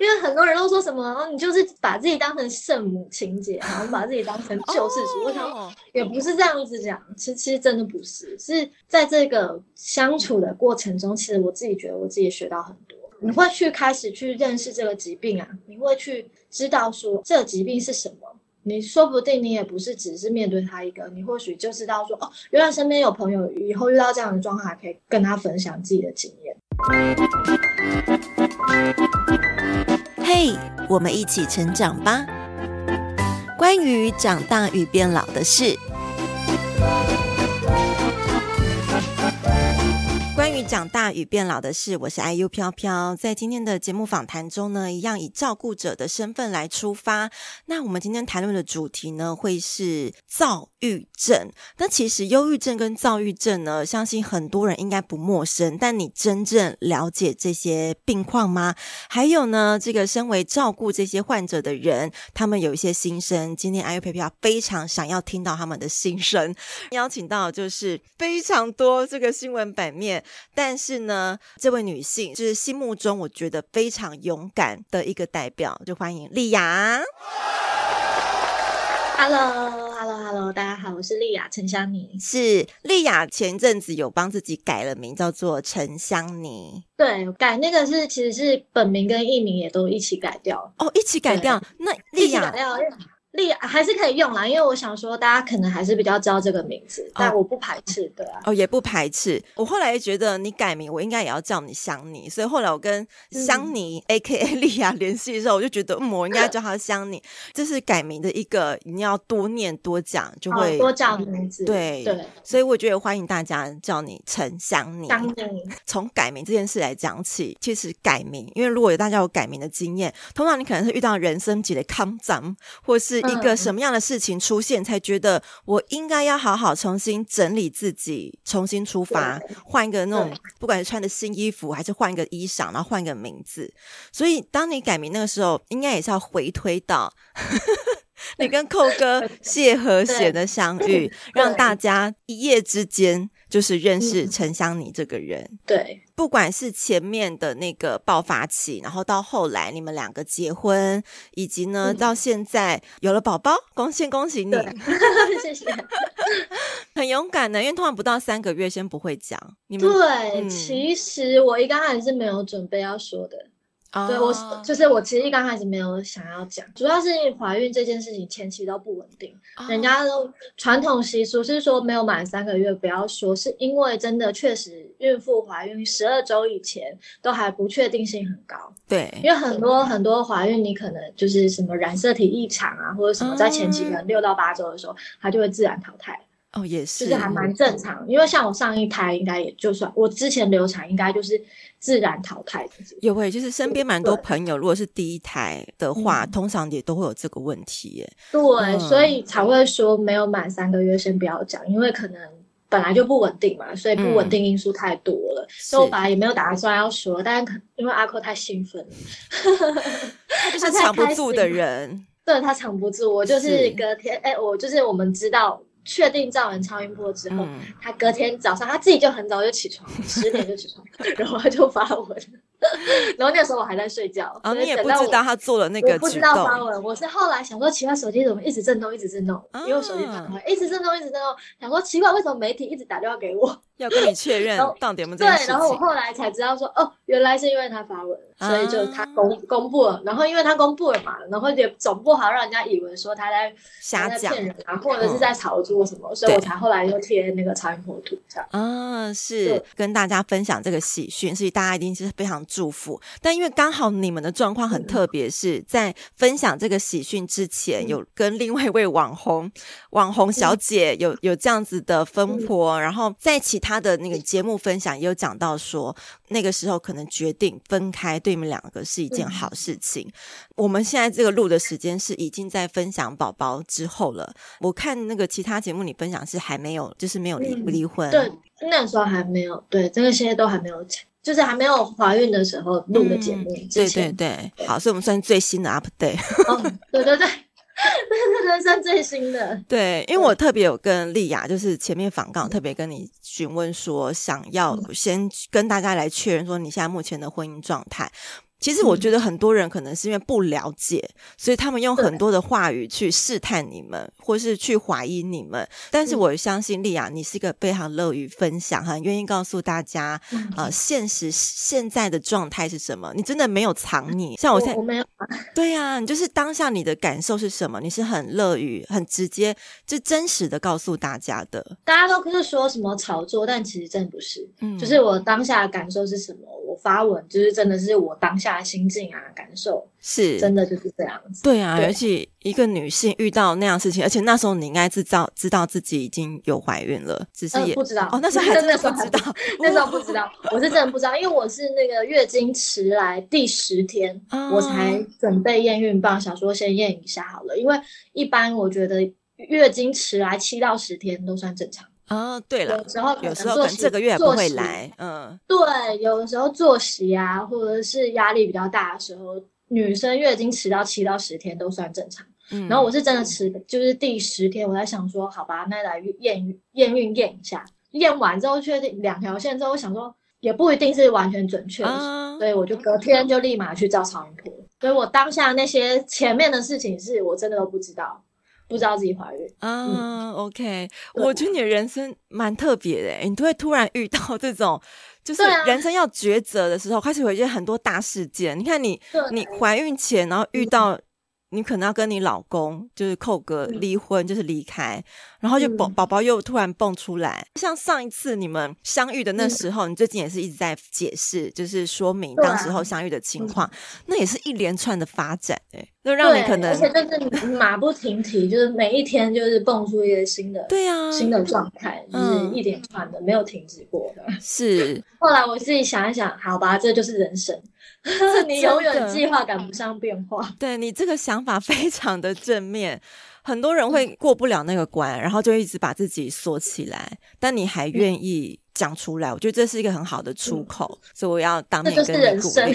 因为很多人都说什么，你就是把自己当成圣母情节，然后把自己当成救世主。我想也不是这样子讲，其实其实真的不是，是在这个相处的过程中，其实我自己觉得我自己学到很多。你会去开始去认识这个疾病啊，你会去知道说这个疾病是什么。你说不定你也不是只是面对他一个，你或许就知道说哦，原来身边有朋友以后遇到这样的状况，还可以跟他分享自己的经验。嘿我们一起成长吧。关于长大与变老的事。长大与变老的事，我是 IU 飘飘。在今天的节目访谈中呢，一样以照顾者的身份来出发。那我们今天谈论的主题呢，会是躁郁症。那其实忧郁症跟躁郁症呢，相信很多人应该不陌生。但你真正了解这些病况吗？还有呢，这个身为照顾这些患者的人，他们有一些心声。今天 IU 飘飘非常想要听到他们的心声。邀请到就是非常多这个新闻版面。但是呢，这位女性就是心目中我觉得非常勇敢的一个代表，就欢迎丽雅。Hello，Hello，Hello，大家好，我是丽雅陈香妮。是丽雅前阵子有帮自己改了名，叫做陈香妮。对，改那个是其实是本名跟艺名也都一起改掉。哦，一起改掉。对那莉亚。利还是可以用啦，因为我想说，大家可能还是比较知道这个名字，但我不排斥，对啊。哦，也不排斥。我后来觉得你改名，我应该也要叫你香妮，所以后来我跟香妮 （A.K.A. 莉亚）联系的时候，我就觉得，嗯，我应该叫她香妮。这是改名的一个，你要多念多讲，就会多叫名字。对对，所以我觉得欢迎大家叫你陈香妮。香妮。从改名这件事来讲起，其实改名，因为如果有大家有改名的经验，通常你可能是遇到人生级的康展，或是。一个什么样的事情出现，才觉得我应该要好好重新整理自己，重新出发，换一个那种，不管是穿的新衣服，还是换一个衣裳，然后换一个名字。所以，当你改名那个时候，应该也是要回推到 你跟寇哥谢和弦的相遇，让大家一夜之间。就是认识陈香你这个人，嗯、对，不管是前面的那个爆发期，然后到后来你们两个结婚，以及呢、嗯、到现在有了宝宝，恭喜恭喜你，对。谢谢，很勇敢的，因为通常不到三个月先不会讲，你们对，嗯、其实我一刚开始是没有准备要说的。对，我就是我，其实刚开始没有想要讲，主要是怀孕这件事情前期都不稳定。Oh. 人家都传统习俗是说没有满三个月不要说，是因为真的确实孕妇怀孕十二周以前都还不确定性很高。对，因为很多很多怀孕你可能就是什么染色体异常啊，或者什么在前期可能六到八周的时候，它就会自然淘汰。哦，也是，就是还蛮正常。因为像我上一胎，应该也就算我之前流产，应该就是自然淘汰的。有诶，就是身边蛮多朋友，如果是第一胎的话，通常也都会有这个问题耶。对，所以才会说没有满三个月先不要讲，因为可能本来就不稳定嘛，所以不稳定因素太多了。所以我本来也没有打算要说，但因为阿扣太兴奋了，他就是 藏不住的人。对，他藏不住，我就是隔天，哎，我就是我们知道。确定照完超音波之后，嗯、他隔天早上他自己就很早就起床，十点就起床，然后他就发文。然后那时候我还在睡觉，啊，你也不知道他做了那个我不知道发文，我是后来想说奇怪，手机怎么一直震动，一直震动，啊、因为我手机反馈，一直震动，一直震动，想说奇怪，为什么媒体一直打电话给我，要跟你确 认到底有没有这对，然后我后来才知道说，哦，原来是因为他发文。所以就他公、啊、公布了，然后因为他公布了嘛，然后也总不好让人家以为说他在瞎讲骗人啊，或者是在炒作什么，嗯、所以我才后来又贴那个超音波图这样。啊，是跟大家分享这个喜讯，所以大家一定是非常祝福。但因为刚好你们的状况很特别，是在分享这个喜讯之前，嗯、有跟另外一位网红网红小姐有有这样子的分婆，嗯、然后在其他。他的那个节目分享也有讲到说，那个时候可能决定分开，对你们两个是一件好事情。嗯、我们现在这个录的时间是已经在分享宝宝之后了。我看那个其他节目你分享是还没有，就是没有离不离婚。对，那时候还没有，对，这个现在都还没有，就是还没有怀孕的时候录的节目、嗯。对对对，好，所以我们算最新的 update。哦，对对对。那是人生最新的。对，因为我特别有跟丽雅，就是前面访港特别跟你询问说，想要先跟大家来确认说你现在目前的婚姻状态。其实我觉得很多人可能是因为不了解，嗯、所以他们用很多的话语去试探你们，或是去怀疑你们。但是我相信丽雅，你是一个非常乐于分享、很愿意告诉大家，嗯、呃，现实现在的状态是什么？你真的没有藏你，像我现在，我，我没有。对呀、啊，你就是当下你的感受是什么？你是很乐于、很直接、就真实的告诉大家的。大家都不是说什么炒作，但其实真的不是。嗯，就是我当下的感受是什么？我发文就是真的是我当下。心境啊，感受是真的就是这样子。对啊，对，而且一个女性遇到那样事情，而且那时候你应该知道知道自己已经有怀孕了，只是也、呃、不知道哦。那时候还 真的不知道，那时候不知道，我是真的不知道，因为我是那个月经迟来第十天，哦、我才准备验孕棒，想说先验一下好了。因为一般我觉得月经迟来七到十天都算正常。啊、哦，对了，有时候有时候可能这个月不会来，嗯，对，有的时候作息啊，或者是压力比较大的时候，女生月经迟到七到十天都算正常。嗯，然后我是真的迟，就是第十天，我在想说，好吧，那来验验孕验一下，验完之后确定两条线之后，我想说也不一定是完全准确的，啊、所以我就隔天就立马去照超音波。所以我当下那些前面的事情是我真的都不知道。不知道自己怀孕啊、嗯、？OK，我觉得你的人生蛮特别的，你都会突然遇到这种，就是人生要抉择的时候，开始有一些很多大事件。你看你，你怀孕前，然后遇到。你可能要跟你老公就是扣个离婚，嗯、就是离开，然后就宝宝宝又突然蹦出来。嗯、像上一次你们相遇的那时候，嗯、你最近也是一直在解释，就是说明当时候相遇的情况。啊、那也是一连串的发展，哎，就让你可能而且就是马不停蹄，就是每一天就是蹦出一个新的，对、啊，新的状态，就是一连串的，嗯、没有停止过的。是。后来我自己想一想，好吧，这就是人生。你永远计划赶不上变化。对，你这个想法非常的正面，很多人会过不了那个关，然后就一直把自己锁起来。但你还愿意讲出来，我觉得这是一个很好的出口，嗯、所以我要当面跟人生，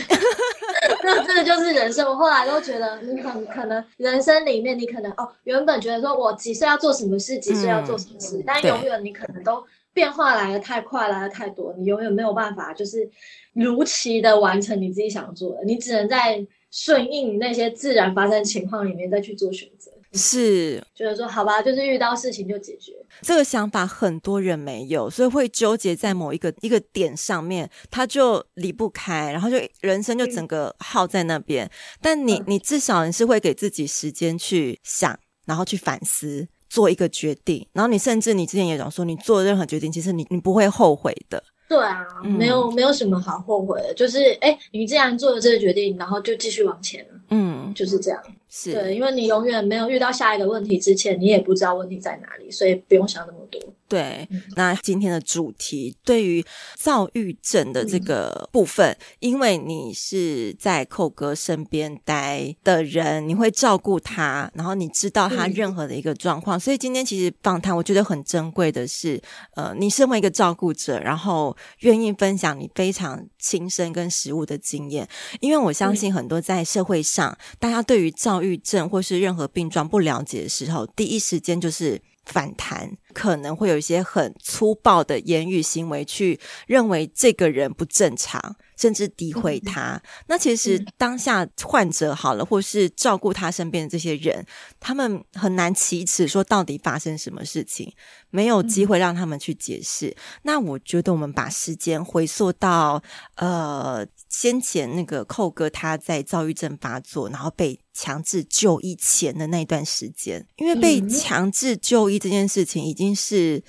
那这个就是人生。我后来都觉得，你很可能人生里面，你可能哦，原本觉得说我几岁要做什么事，几岁要做什么事，嗯、但永远你可能都变化来的太快，来的太多，你永远没有办法就是。如期的完成你自己想做的，你只能在顺应那些自然发生情况里面再去做选择。是，就是说，好吧，就是遇到事情就解决。这个想法很多人没有，所以会纠结在某一个一个点上面，他就离不开，然后就人生就整个耗在那边。嗯、但你，你至少你是会给自己时间去想，然后去反思，做一个决定。然后你甚至你之前也讲说，你做任何决定，其实你你不会后悔的。对啊，没有没有什么好后悔的，嗯、就是哎，你既然做了这个决定，然后就继续往前，嗯，就是这样。是对，因为你永远没有遇到下一个问题之前，你也不知道问题在哪里，所以不用想那么多。对，嗯、那今天的主题对于躁郁症的这个部分，嗯、因为你是在寇哥身边待的人，你会照顾他，然后你知道他任何的一个状况，嗯、所以今天其实访谈我觉得很珍贵的是，呃，你身为一个照顾者，然后愿意分享你非常亲身跟实物的经验，因为我相信很多在社会上，嗯、大家对于躁郁症或是任何病状不了解的时候，第一时间就是反弹，可能会有一些很粗暴的言语行为，去认为这个人不正常，甚至诋毁他。嗯、那其实当下患者好了，或是照顾他身边的这些人，他们很难启齿说到底发生什么事情，没有机会让他们去解释。嗯、那我觉得我们把时间回溯到呃。先前那个寇哥他在躁郁症发作，然后被强制就医前的那段时间，因为被强制就医这件事情已经是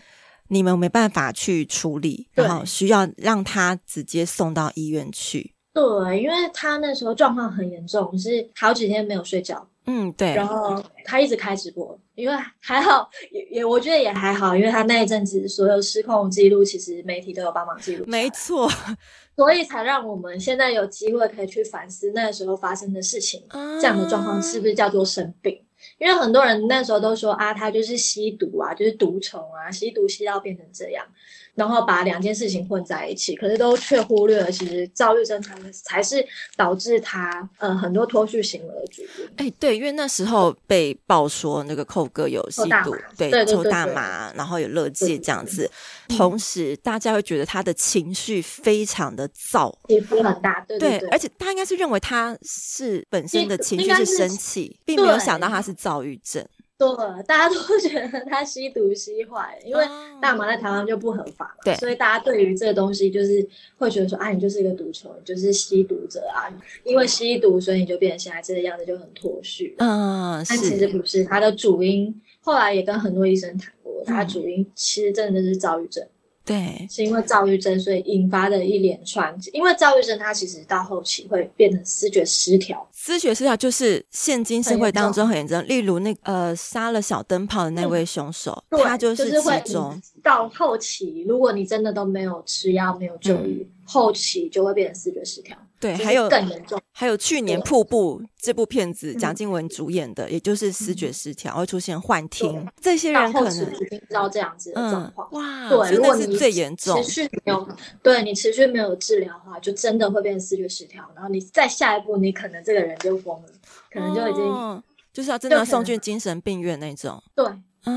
你们没办法去处理，然后需要让他直接送到医院去。对，因为他那时候状况很严重，是好几天没有睡觉。嗯，对。然后他一直开直播，因为还好，也也我觉得也还好，因为他那一阵子所有失控记录，其实媒体都有帮忙记录。没错，所以才让我们现在有机会可以去反思那时候发生的事情，啊、这样的状况是不是叫做生病？因为很多人那时候都说啊，他就是吸毒啊，就是毒虫啊，吸毒吸到变成这样。然后把两件事情混在一起，可是都却忽略了，其实躁郁症才才是导致他呃很多脱序行为的主因。哎，对，因为那时候被爆说那个寇哥有吸毒，对，对，抽大麻，然后有勒戒这样子。同时，大家会觉得他的情绪非常的躁，起伏很大，对对，对，对，而且他应该是认为他是本身的情绪是生气，并没有想到他是躁郁症。对，大家都觉得他吸毒吸坏，因为大麻在台湾就不合法嘛，对，所以大家对于这个东西就是会觉得说，啊，你就是一个毒虫，你就是吸毒者啊，因为吸毒，所以你就变成现在这个样子，就很脱序。嗯，但其实不是，他的主因后来也跟很多医生谈过，他主因其实真的是躁郁症。对，是因为躁郁症，所以引发的一连串。因为躁郁症，它其实到后期会变成思觉失调。思觉失调就是现今社会当中很严重，例如那呃杀了小灯泡的那位凶手，嗯、他就是其中。就是、到后期，如果你真的都没有吃药、没有就医、嗯，后期就会变成思觉失调。对，还有更严重。还有去年《瀑布》这部片子，蒋静雯主演的，也就是视觉失调，会出现幻听。这些人可能已经知道这样子的状况。哇，对，如果你最严重，持续没有，对你持续没有治疗的话，就真的会变成视觉失调。然后你再下一步，你可能这个人就疯了，可能就已经、哦、就是要真的要送进精神病院那种。对，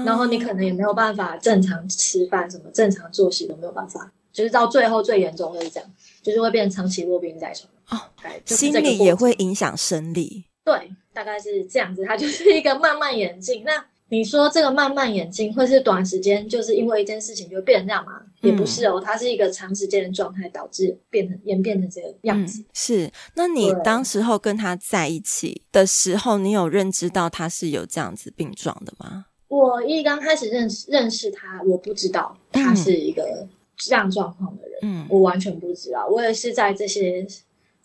然后你可能也没有办法正常吃饭，什么正常作息都没有办法。就是到最后最严重会是这样，就是会变成长期卧病在床哦，心理也会影响生理。对，大概是这样子，它就是一个慢慢演进。那你说这个慢慢演进，会是短时间就是因为一件事情就变成这样吗？嗯、也不是哦，它是一个长时间的状态导致变成演变成这个样子。嗯、是，那你当时候跟他在一起的时候，你有认知到他是有这样子病状的吗？我一刚开始认识认识他，我不知道他是一个。嗯这样状况的人，嗯，我完全不知道。我也是在这些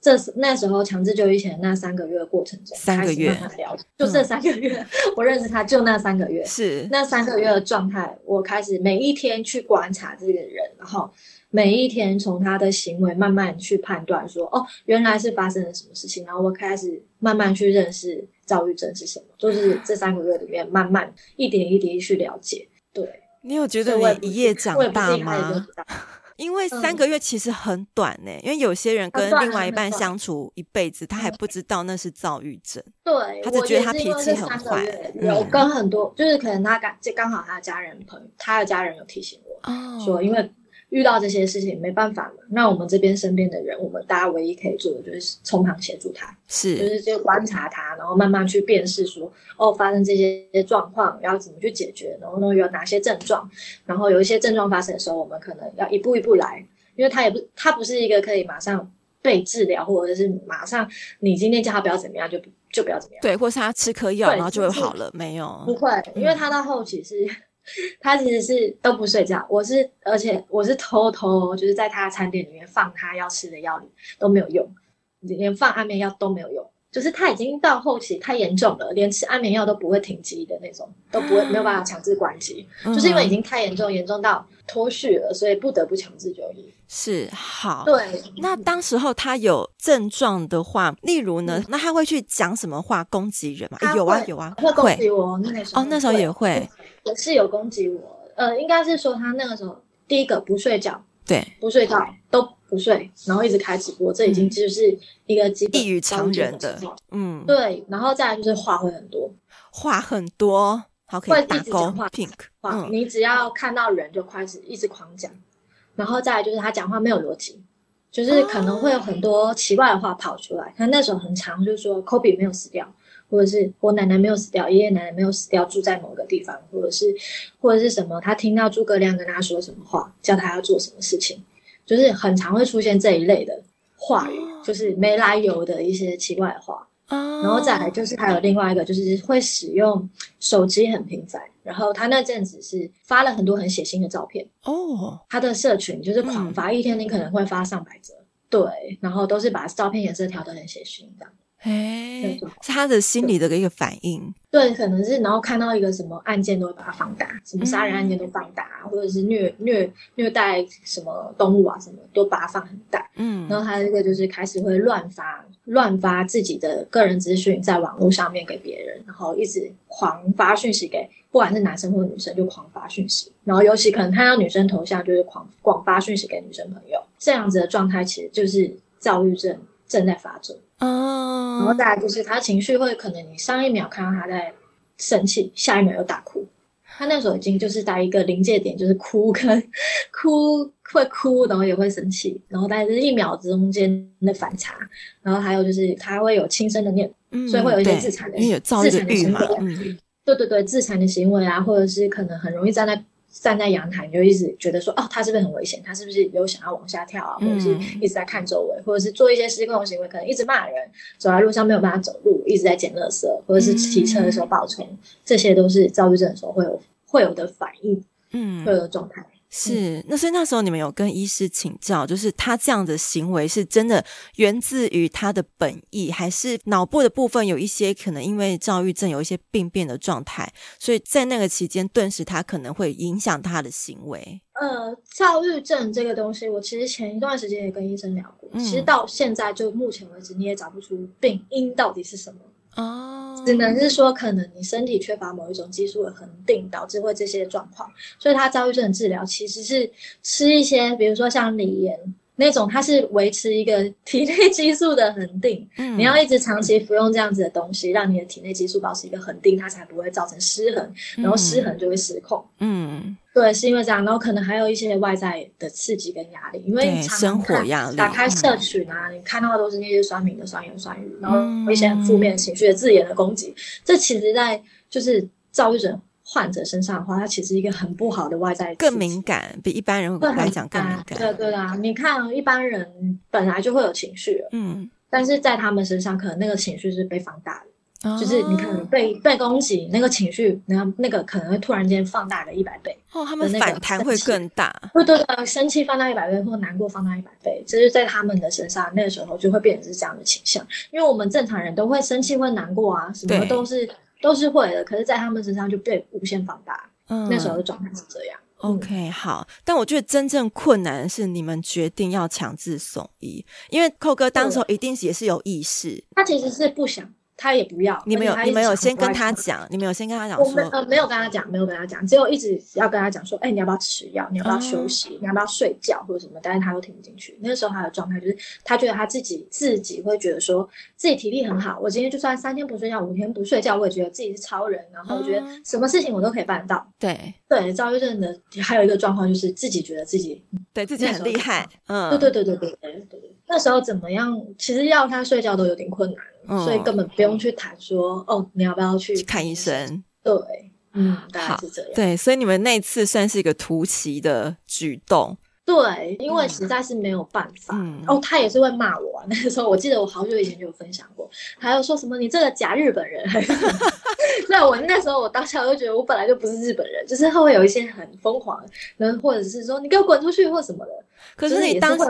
这那时候强制就医前那三个月的过程中，三个月，就这三个月，嗯，我认识他就那三个月，是那三个月的状态。我开始每一天去观察这个人，然后每一天从他的行为慢慢去判断说，哦，原来是发生了什么事情。然后我开始慢慢去认识躁郁症是什么，就是这三个月里面慢慢一点一滴去了解，对。你有觉得你一夜长大吗？因为三个月其实很短呢、因为有些人跟另外一半相处一辈子，他还不知道那是躁郁症。对，他只觉得他脾气很坏。有跟很多，就是可能他刚就刚好他的家人朋友，他的家人有提醒我、哦、说，因为。遇到这些事情没办法了，那我们这边身边的人，我们大家唯一可以做的就是从旁协助他，是，就是就观察他，然后慢慢去辨识说，哦，发生这些状况要怎么去解决，然后呢？有哪些症状，然后有一些症状发生的时候，我们可能要一步一步来，因为他也不，他不是一个可以马上被治疗，或者是马上你今天叫他不要怎么样就就不要怎么样，对，或是他吃颗药然后就会好了，没有，不会，因为他到后期是。他其实是都不睡觉，我是，而且我是偷偷，就是在他的餐点里面放他要吃的药里都没有用，连放安眠药都没有用，就是他已经到后期太严重了，连吃安眠药都不会停机的那种，都不会没有办法强制关机，嗯，就是因为已经太严重，严重到脱序了，所以不得不强制就医。是好，对。那当时候他有症状的话，例如呢，嗯、那他会去讲什么话攻击人吗？有啊，有啊，会攻击我。那时候哦，那时候也会。也是有攻击我，呃，应该是说他那个时候第一个不睡觉，对，不睡觉都不睡，然后一直开直播，这已经就是一个异于常人的，嗯，对，然后再来就是话会很多，话很多，好可以打勾，会一直讲话，你只要看到人就开始一直狂讲，然后再来就是他讲话没有逻辑，就是可能会有很多奇怪的话跑出来，他那时候很长就是说 Kobe 没有死掉。或者是我奶奶没有死掉，爷爷奶奶没有死掉，住在某个地方，或者是或者是什么，他听到诸葛亮跟他说什么话，叫他要做什么事情，就是很常会出现这一类的话语，就是没来由的一些奇怪的话。然后再来就是还有另外一个，就是会使用手机很频繁，然后他那阵子是发了很多很血腥的照片哦，他的社群就是狂发，一天你可能会发上百则，对，然后都是把照片颜色调得很血腥这样。哎，是他的心理的一个反应，对，可能是然后看到一个什么案件都会把它放大，什么杀人案件都放大，嗯、或者是虐虐虐待什么动物啊什么都把它放很大。嗯，然后他这个就是开始会乱发乱发自己的个人资讯在网络上面给别人，然后一直狂发讯息给不管是男生或女生就狂发讯息，然后尤其可能看到女生头像就是狂广发讯息给女生朋友，这样子的状态其实就是躁郁症正在发作。哦，然后再来就是他情绪会可能你上一秒看到他在生气，下一秒又大哭，他那时候已经就是在一个临界点，就是哭跟 哭会哭，然后也会生气，然后但是一秒中间的反差，然后还有就是他会有轻生的念，嗯、所以会有一些自残的，自残的行为，嗯、对对对，自残的行为啊，或者是可能很容易站在。站在阳台，你就一直觉得说，哦，他是不是很危险？他是不是有想要往下跳啊？或者是一直在看周围，或者是做一些失控行为，可能一直骂人，走在路上没有办法走路，一直在捡垃圾，或者是骑车的时候爆冲，嗯、这些都是躁郁症的时候会有会有的反应，嗯，会有的状态。是，那所以那时候你们有跟医师请教，就是他这样的行为是真的源自于他的本意，还是脑部的部分有一些可能因为躁郁症有一些病变的状态，所以在那个期间顿时他可能会影响他的行为。呃，躁郁症这个东西，我其实前一段时间也跟医生聊过，嗯、其实到现在就目前为止你也找不出病因到底是什么。哦，只能是说，可能你身体缺乏某一种激素的恒定，导致会这些状况。所以，他躁郁症的治疗其实是吃一些，比如说像锂盐那种，它是维持一个 体内激素的恒定。嗯，你要一直长期服用这样子的东西，让你的体内激素保持一个恒定，它才不会造成失衡，然后失衡就会失控。嗯。对，是因为这样，然后可能还有一些外在的刺激跟压力，因为你常常生活压力，打开社群啊，嗯、你看到的都是那些酸民的酸言酸语，然后一些很负面情绪的字眼的攻击，嗯、这其实，在就是躁郁症患者身上的话，它其实一个很不好的外在，更敏感，比一般人来讲更敏感。对对啊，你看一般人本来就会有情绪，嗯，但是在他们身上，可能那个情绪是被放大的。就是你可能被被攻击，那个情绪，然后那个可能会突然间放大个一百倍哦，他们反弹会更大。对对对，生气放大一百倍，或难过放大一百倍，就是在他们的身上，那个时候就会变成是这样的倾向。因为我们正常人都会生气、会难过啊，什么都是对都是会的，可是，在他们身上就被无限放大。嗯，那时候的状态是这样。OK，好，但我觉得真正困难的是你们决定要强制送医，因为寇哥当时候一定也是有意识，他其实是不想。他也不要，你们有，你们有先跟他讲，你们有先跟他讲，我们呃没有跟他讲，没有跟他讲，只有一直要跟他讲说，哎，你要不要吃药？你要不要休息？你要不要睡觉或者什么？但是他都听不进去。那个时候他的状态就是，他觉得他自己自己会觉得说自己体力很好，我今天就算三天不睡觉，五天不睡觉，我也觉得自己是超人，然后我觉得什么事情我都可以办到。对对，躁郁症的还有一个状况就是自己觉得自己对自己很厉害，嗯，对对对对对对对。那时候怎么样？其实要他睡觉都有点困难。嗯、所以根本不用去谈说哦，你要不要去看医生？对，嗯，大概是这样。对，所以你们那次算是一个突袭的举动。对，因为实在是没有办法。嗯、哦，他也是会骂我、啊。那个时候我记得我好久以前就有分享过，还有说什么你这个假日本人。那我那时候我当下我就觉得我本来就不是日本人，就是他会有一些很疯狂，然后或者是说你给我滚出去或什么的。可是你当下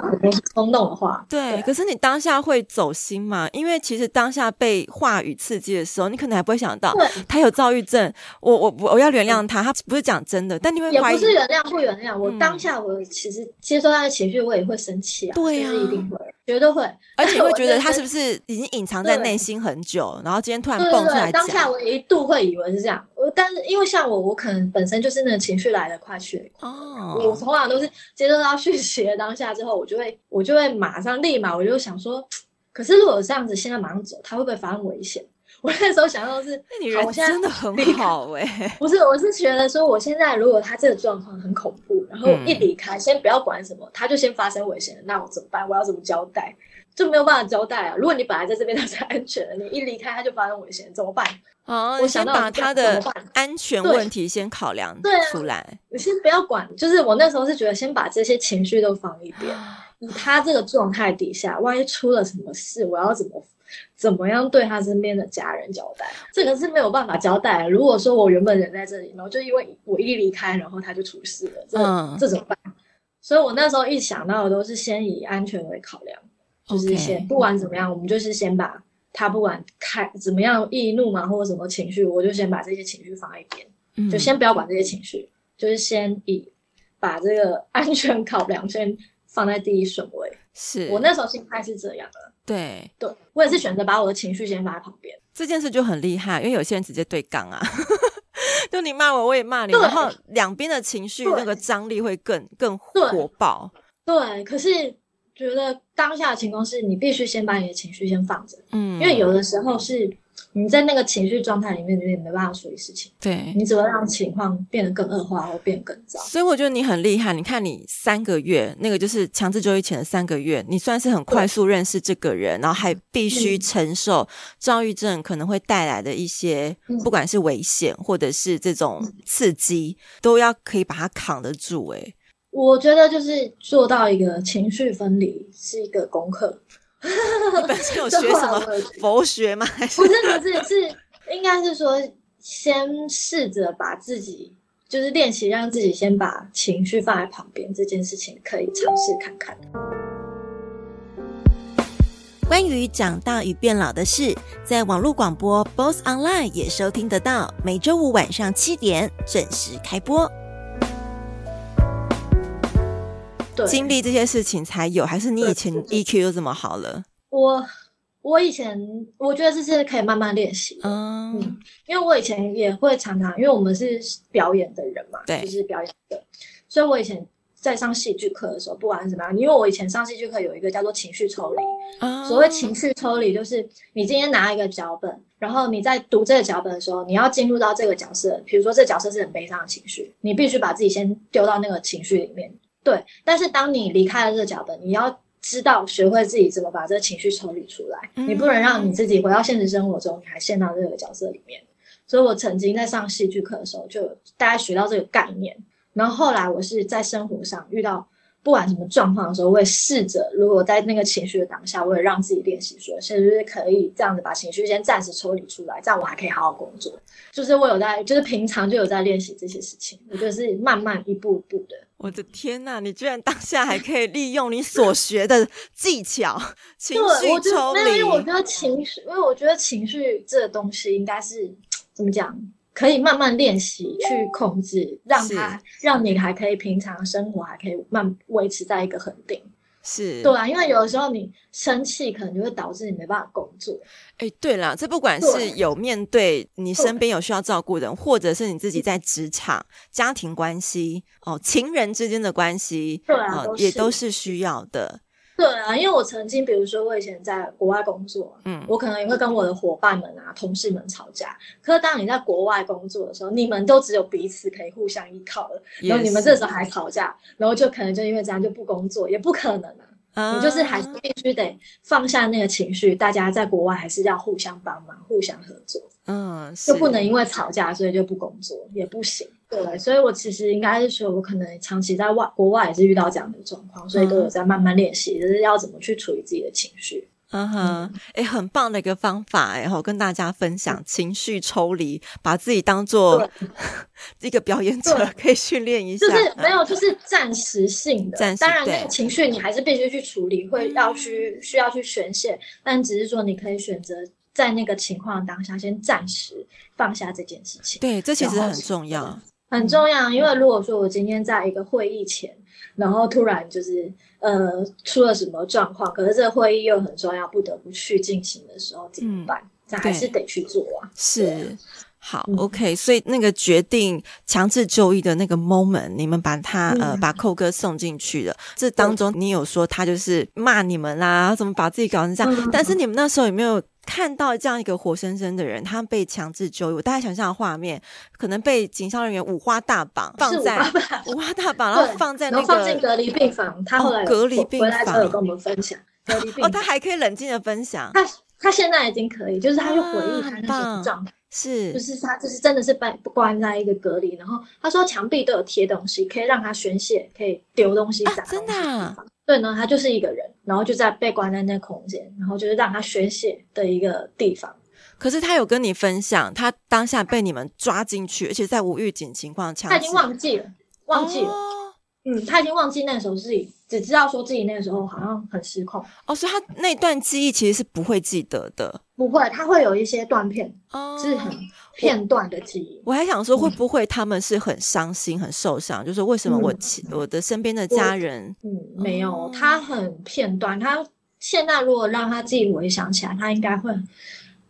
冲动的话，对，对可是你当下会走心嘛？因为其实当下被话语刺激的时候，你可能还不会想到他有躁郁症。我我我要原谅他，他不是讲真的，但你会也不是原谅不原谅。我当下我其实接受他的情绪，我也会生气啊，对啊，一定会，绝对会，而且会觉得他是不是已经隐藏在内心很久，然后今天突然蹦出来讲。当下我一度会以为是这样，我但是因为像我，我可能本身就是那个情绪来的快去得快哦，我通常都是接受到讯息的。当下之后，我就会，我就会马上立马，我就想说，可是如果这样子，现在马上走，他会不会发生危险？我那时候想到的是，那你人真的很好哎、欸，不是，我是觉得说，我现在如果他这个状况很恐怖，然后一离开，嗯、先不要管什么，他就先发生危险了，那我怎么办？我要怎么交代？就没有办法交代啊！如果你本来在这边他是安全的，你一离开他就发生危险，怎么办？哦，我想把他的安全问题先考量出来。啊、你先不要管，就是我那时候是觉得先把这些情绪都放一边。以他这个状态底下，万一出了什么事，我要怎么怎么样对他身边的家人交代？这个是没有办法交代。如果说我原本人在这里，然后就因为我一离开，然后他就出事了，这、嗯、这怎么办？所以我那时候一想到的都是先以安全为考量。就是先.不管怎么样，我们就是先把他不管开怎么样易怒嘛，或者什么情绪，我就先把这些情绪放一边，嗯、就先不要管这些情绪，就是先以把这个安全考量先放在第一顺位。是我那时候心态是这样的。对，对我也是选择把我的情绪先放在旁边。这件事就很厉害，因为有些人直接对杠啊，就你骂我，我也骂你，然后两边的情绪那个张力会更更火爆。对，可是觉得当下的情况是你必须先把你的情绪先放着，嗯，因为有的时候是。你在那个情绪状态里面，你也没办法处理事情。对，你只会让情况变得更恶化，或变得更糟。所以我觉得你很厉害。你看，你三个月那个就是强制就医前的三个月，你算是很快速认识这个人，然后还必须承受躁郁症可能会带来的一些，不管是危险或者是这种刺激，都要可以把它扛得住。哎，我觉得就是做到一个情绪分离是一个功课。你本身有学什么佛学吗？不是不是是，应该是说先试着把自己就是练习，让自己先把情绪放在旁边，这件事情可以尝试看看。关于长大与变老的事，在网络广播 BOSS Online 也收听得到，每周五晚上七点准时开播。经历这些事情才有，还是你以前 EQ 就这么好了？我我以前我觉得这是可以慢慢练习的。嗯，嗯，因为我以前也会常常，因为我们是表演的人嘛，对，就是表演的，所以我以前在上戏剧课的时候，不管怎么样，因为我以前上戏剧课有一个叫做情绪抽离。嗯，所谓情绪抽离，就是你今天拿一个脚本，然后你在读这个脚本的时候，你要进入到这个角色，比如说这个角色是很悲伤的情绪，你必须把自己先丢到那个情绪里面。对，但是当你离开了这个脚本，你要知道学会自己怎么把这个情绪抽离出来。嗯、你不能让你自己回到现实生活中，你还陷到这个角色里面。所以我曾经在上戏剧课的时候，就大家学到这个概念。然后后来我是在生活上遇到不管什么状况的时候，我会试着，如果在那个情绪的当下，我也让自己练习说，是不是可以这样子把情绪先暂时抽离出来，这样我还可以好好工作。就是我有在，就是平常就有在练习这些事情，我就是慢慢一步一步的。我的天呐，你居然当下还可以利用你所学的技巧，情绪抽离。因为我觉得情绪，因为我觉得情绪这个东西应该是怎么讲，可以慢慢练习去控制，让它让你还可以平常生活还可以慢维持在一个恒定。是对啊，因为有的时候你生气，可能就会导致你没办法工作。哎、欸，对了，这不管是有面对你身边有需要照顾的人，或者是你自己在职场、家庭关系哦、情人之间的关系，对啊、哦，也都是需要的。对啊，因为我曾经，比如说我以前在国外工作，嗯，我可能也会跟我的伙伴们啊、同事们吵架。可是当你在国外工作的时候，你们都只有彼此可以互相依靠了，然后你们这时候还吵架，然后就可能就因为这样就不工作，也不可能啊。Uh, 你就是还是必须得放下那个情绪，大家在国外还是要互相帮忙、互相合作。嗯，就不能因为吵架所以就不工作，也不行。对，所以我其实应该是说，我可能长期在外国外也是遇到这样的状况，所以都有在慢慢练习，就是要怎么去处理自己的情绪。嗯哼，哎，很棒的一个方法，然后跟大家分享情绪抽离，把自己当做 一个表演者，可以训练一下。就是没有，就是暂时性的。暂时。当然，那个情绪你还是必须去处理，会要去需要去宣泄，但只是说你可以选择在那个情况当下先暂时放下这件事情。对，这其实很重要，很重要。因为如果说我今天在一个会议前，然后突然就是。呃，出了什么状况？可是这个会议又很重要，不得不去进行的时候怎么办？这、嗯、还是得去做啊。是，好、嗯、，OK。所以那个决定强制就医的那个 moment，你们把他、嗯、呃把寇哥送进去了。这当中你有说他就是骂你们啦，怎么把自己搞成这样？嗯、但是你们那时候有没有？看到这样一个活生生的人，他被强制就医，我大概想象的画面，可能被警消人员五花大绑，放在五花大绑，然后放在那个放进隔离病房。他后来、哦、隔离病房回来之后有跟我们分享，隔离病房哦，他还可以冷静的分享。他他现在已经可以，就是他就回忆他那些状态，是就是他就是真的是被关在一个隔离，然后他说墙壁都有贴东西，可以让他宣泄，可以丢东西、砸、啊、真的、啊。对呢，他就是一个人，然后就在被关在那空间，然后就是让他宣泄的一个地方。可是他有跟你分享，他当下被你们抓进去，而且在无预警情况下，他已经忘记了，忘记了。哦、嗯，他已经忘记那时候自己，只知道说自己那个时候好像很失控。哦，所以他那段记忆其实是不会记得的。不会，他会有一些断片，哦，是很片段的记忆。我，还想说，会不会他们是很伤心、嗯、很受伤？就是为什么我、嗯、我的身边的家人，嗯，没有，他很片段。他现在如果让他自己回想起来，他应该会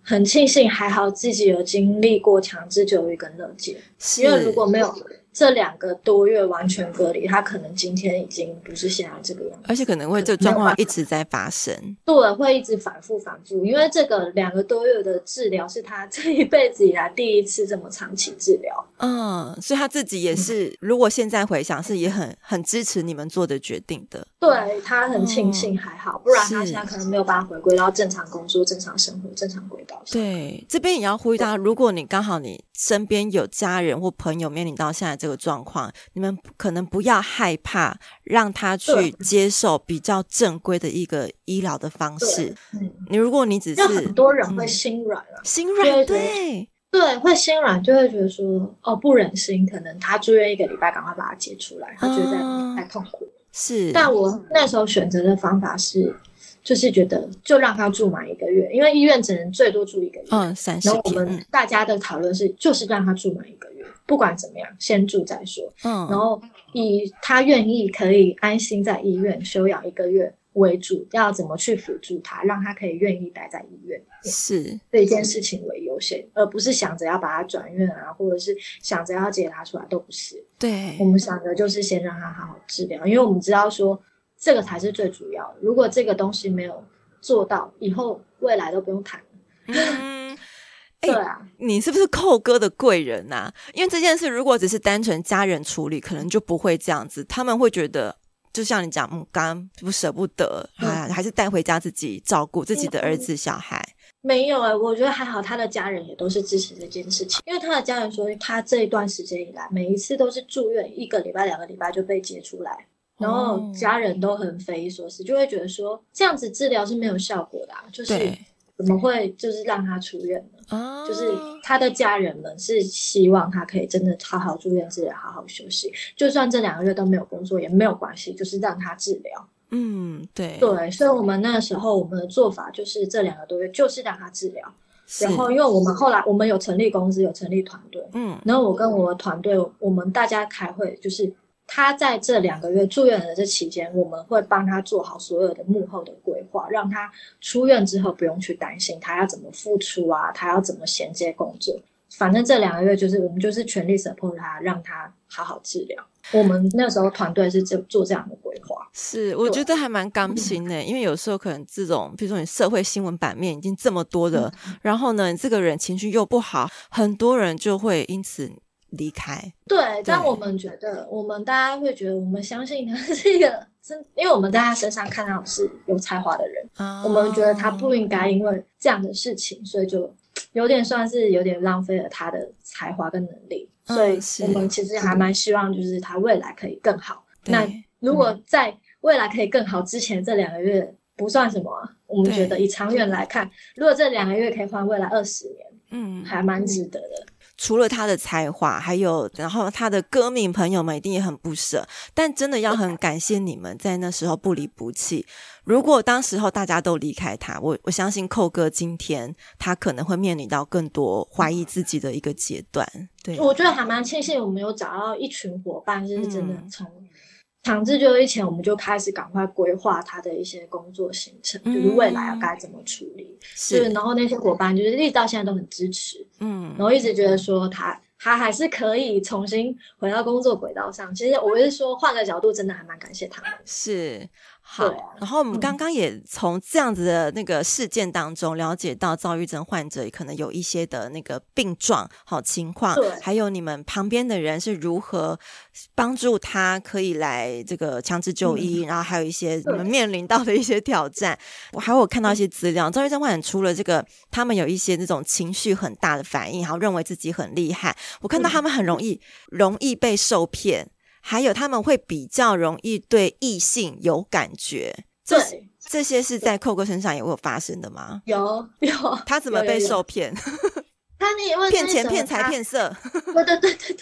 很庆幸，还好自己有经历过强制教育跟乐界，因为如果没有。这两个多月完全隔离，他可能今天已经不是现在这个样子，而且可能会这个状况一直在发生，对，会一直反复反复，因为这个两个多月的治疗是他这一辈子以来第一次这么长期治疗，嗯，所以他自己也是，嗯、如果现在回想，是也很很支持你们做的决定的，对，他很庆幸还好，哦、不然他现在可能没有办法回归到正常工作、正常生活、正常轨道上。对，这边也要呼吁大家，如果你刚好你身边有家人或朋友面临到现在这个状况，你们可能不要害怕，让他去接受比较正规的一个医疗的方式。嗯，你如果你只是很多人会心软了，嗯、心软对对，会心软就会觉得说哦不忍心，可能他住院一个礼拜，赶快把他接出来，他觉得太痛苦。是，但我那时候选择的方法是。就是觉得就让他住满一个月，因为医院只能最多住一个月。嗯，三十天。然后我们大家的讨论是，就是让他住满一个月，不管怎么样，先住再说。嗯，然后以他愿意可以安心在医院休养一个月为主，要怎么去辅助他，让他可以愿意待在医院，是这件事情为优先，而不是想着要把他转院啊，或者是想着要接他出来，都不是。对，我们想的就是先让他好好治疗，因为我们知道说。这个才是最主要的。如果这个东西没有做到，以后未来都不用谈了。嗯，对啊，你是不是寇哥的贵人呐、啊？因为这件事如果只是单纯家人处理，可能就不会这样子。他们会觉得，就像你讲，嗯，刚不舍不得啊，还是带回家自己照顾自己的儿子小孩。没有哎、欸，我觉得还好，他的家人也都是支持这件事情。因为他的家人说，他这一段时间以来，每一次都是住院一个礼拜、两个礼拜就被接出来。然后家人都很匪夷所思，就会觉得说这样子治疗是没有效果的啊，就是怎么会就是让他出院呢？就是他的家人们是希望他可以真的好好住院治疗，好好休息，就算这两个月都没有工作也没有关系，就是让他治疗。嗯，对。对，所以我们那个时候我们的做法就是这两个多月就是让他治疗，然后因为我们后来我们有成立公司，有成立团队，嗯，然后我跟我的团队，我们大家开会就是。他在这两个月住院的这期间，我们会帮他做好所有的幕后的规划，让他出院之后不用去担心他要怎么付出啊，他要怎么衔接工作。反正这两个月就是我们就是全力 support 他，让他好好治疗。我们那时候团队是做做这样的规划。是，我觉得还蛮甘心的，因为有时候可能这种，比如说你社会新闻版面已经这么多的，嗯、然后呢，你这个人情绪又不好，很多人就会因此。离开，对，但我们觉得，我们大家会觉得，我们相信他是一个真，因为我们在他身上看到是有才华的人，哦，我们觉得他不应该因为这样的事情，所以就有点算是有点浪费了他的才华跟能力，嗯，所以我们其实还蛮希望，就是他未来可以更好。那如果在未来可以更好之前，这两个月不算什么，我们觉得以长远来看，如果这两个月可以换未来二十年，嗯，还蛮值得的。除了他的才华，还有然后他的歌迷朋友们一定也很不舍，但真的要很感谢你们在那时候不离不弃。如果当时候大家都离开他，我我相信寇哥今天他可能会面临到更多怀疑自己的一个阶段。对，我觉得还蛮庆幸我们有找到一群伙伴，就是真的从。强制就业前，我们就开始赶快规划他的一些工作行程，嗯、就是未来要该怎么处理。是，然后那些伙伴就是一直到现在都很支持，嗯，然后一直觉得说他他还是可以重新回到工作轨道上。其实我是说，换个角度，真的还蛮感谢他们。是。好，然后我们刚刚也从这样子的那个事件当中了解到，躁郁症患者可能有一些的那个病状、好情况，还有你们旁边的人是如何帮助他可以来这个强制就医，嗯、然后还有一些你们面临到的一些挑战。我还有看到一些资料，躁郁症患者除了这个，他们有一些那种情绪很大的反应，然后认为自己很厉害。我看到他们很容易、嗯、容易被受骗。还有他们会比较容易对异性有感觉，这这些是在寇哥身上也会有发生的吗？有 有，他怎么被受骗？他因为骗钱、骗财、骗色，对对对对对，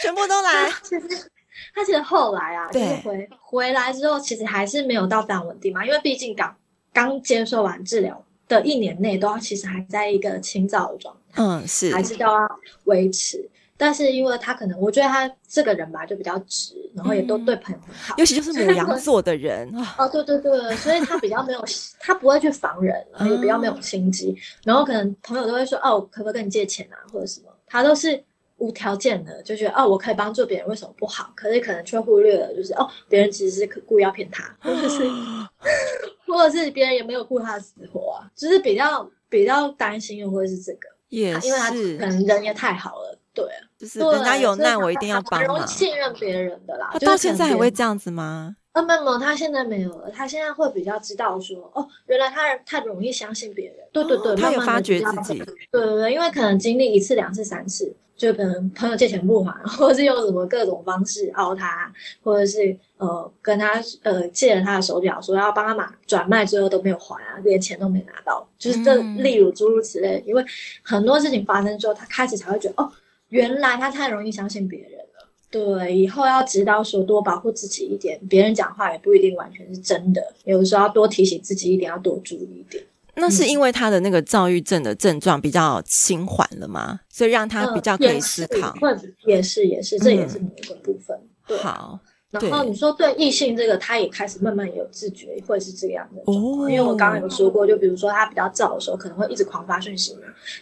全部都来。其实他其实后来啊，对就是回回来之后，其实还是没有到非常稳定嘛，因为毕竟刚刚接受完治疗的一年内，都要其实还在一个清早的状态，嗯，是，还是都要维持。但是因为他可能，我觉得他这个人吧就比较直，然后也都对朋友很好，尤其就是牡羊座的人哦，对对对，所以他比较没有，他不会去防人，然后也比较没有心机，然后可能朋友都会说哦，可不可以跟你借钱啊，或者什么，他都是无条件的，就觉得哦，我可以帮助别人，为什么不好？可是可能却忽略了，就是哦，别人其实是故意要骗他，或者是，或者是别人也没有顾他的死活啊，就是比较比较担心的会是这个，也是，因为他可能人也太好了，对啊。就是人家有难，我一定要帮忙。很容易信任别人的啦。他到现在还会这样子吗？啊，没有，他现在没有了。他现在会比较知道说，哦，原来他太容易相信别人。对对对，他有发觉自己。对对对，因为可能经历一次、两次、三次，就可能朋友借钱不还，或者是用什么各种方式凹他，或者是呃跟他呃借了他的手表，说要帮他买转卖，最后都没有还啊，连钱都没拿到。就是这例如诸如此类，因为很多事情发生之后，他开始才会觉得，哦。原来他太容易相信别人了，对，以后要知道说多保护自己一点，别人讲话也不一定完全是真的，有的时候要多提醒自己一点，要多注意一点。那是因为他的那个躁郁症的症状比较轻缓了吗？所以让他比较可以思考，或者也是也是，这也是某一个部分。嗯、对好。然后你说对异性这个，他也开始慢慢有自觉，会是这个样的状况。哦、因为我刚刚有说过，就比如说他比较躁的时候，可能会一直狂发讯息嘛，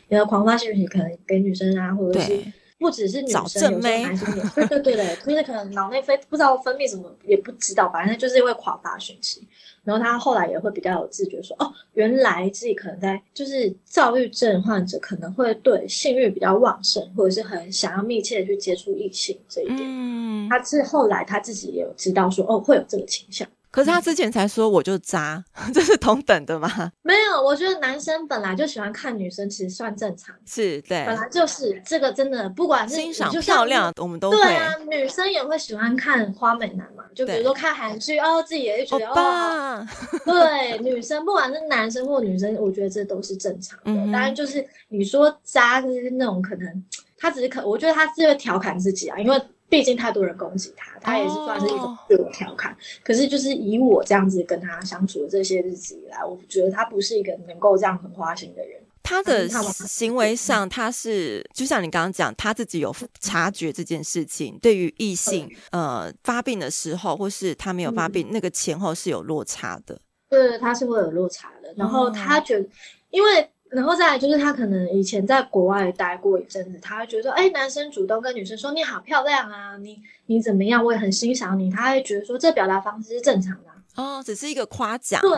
因为狂发讯息可能给女生啊，或者是。不只是女生，有男生也对对对的，就是可能脑内分不知道分泌什么，也不知道，反正就是因为狂发讯息。然后他后来也会比较有自觉说，说哦，原来自己可能在就是躁郁症患者可能会对性欲比较旺盛，或者是很想要密切的去接触异性这一点。嗯，他是后来他自己也有知道说，哦，会有这个倾向。可是他之前才说我就渣，这是同等的吗？没有，我觉得男生本来就喜欢看女生，其实算正常。是对，本来就是这个真的，不管是欣赏漂亮，我们都。对啊，女生也会喜欢看花美男嘛，就比如说看韩剧哦，自己也会觉得哦。对，女生不管是男生或女生，我觉得这都是正常的。当然就是你说渣就是那种可能，他只是可，我觉得他是会调侃自己啊，因为。毕竟太多人攻击他，他也是算是一种自我调侃。Oh. 可是，就是以我这样子跟他相处的这些日子以来，我觉得他不是一个能够这样很花心的人。他的行为上，他是就像你刚刚讲，他自己有察觉这件事情。对于异性，呃，发病的时候，或是他没有发病，嗯、那个前后是有落差的。对，他是会有落差的。然后他觉得，嗯、因为。然后再来就是他可能以前在国外待过一阵子，他会觉得说，哎，男生主动跟女生说你好漂亮啊，你你怎么样，我也很欣赏你，他会觉得说这表达方式是正常的哦，只是一个夸奖。对，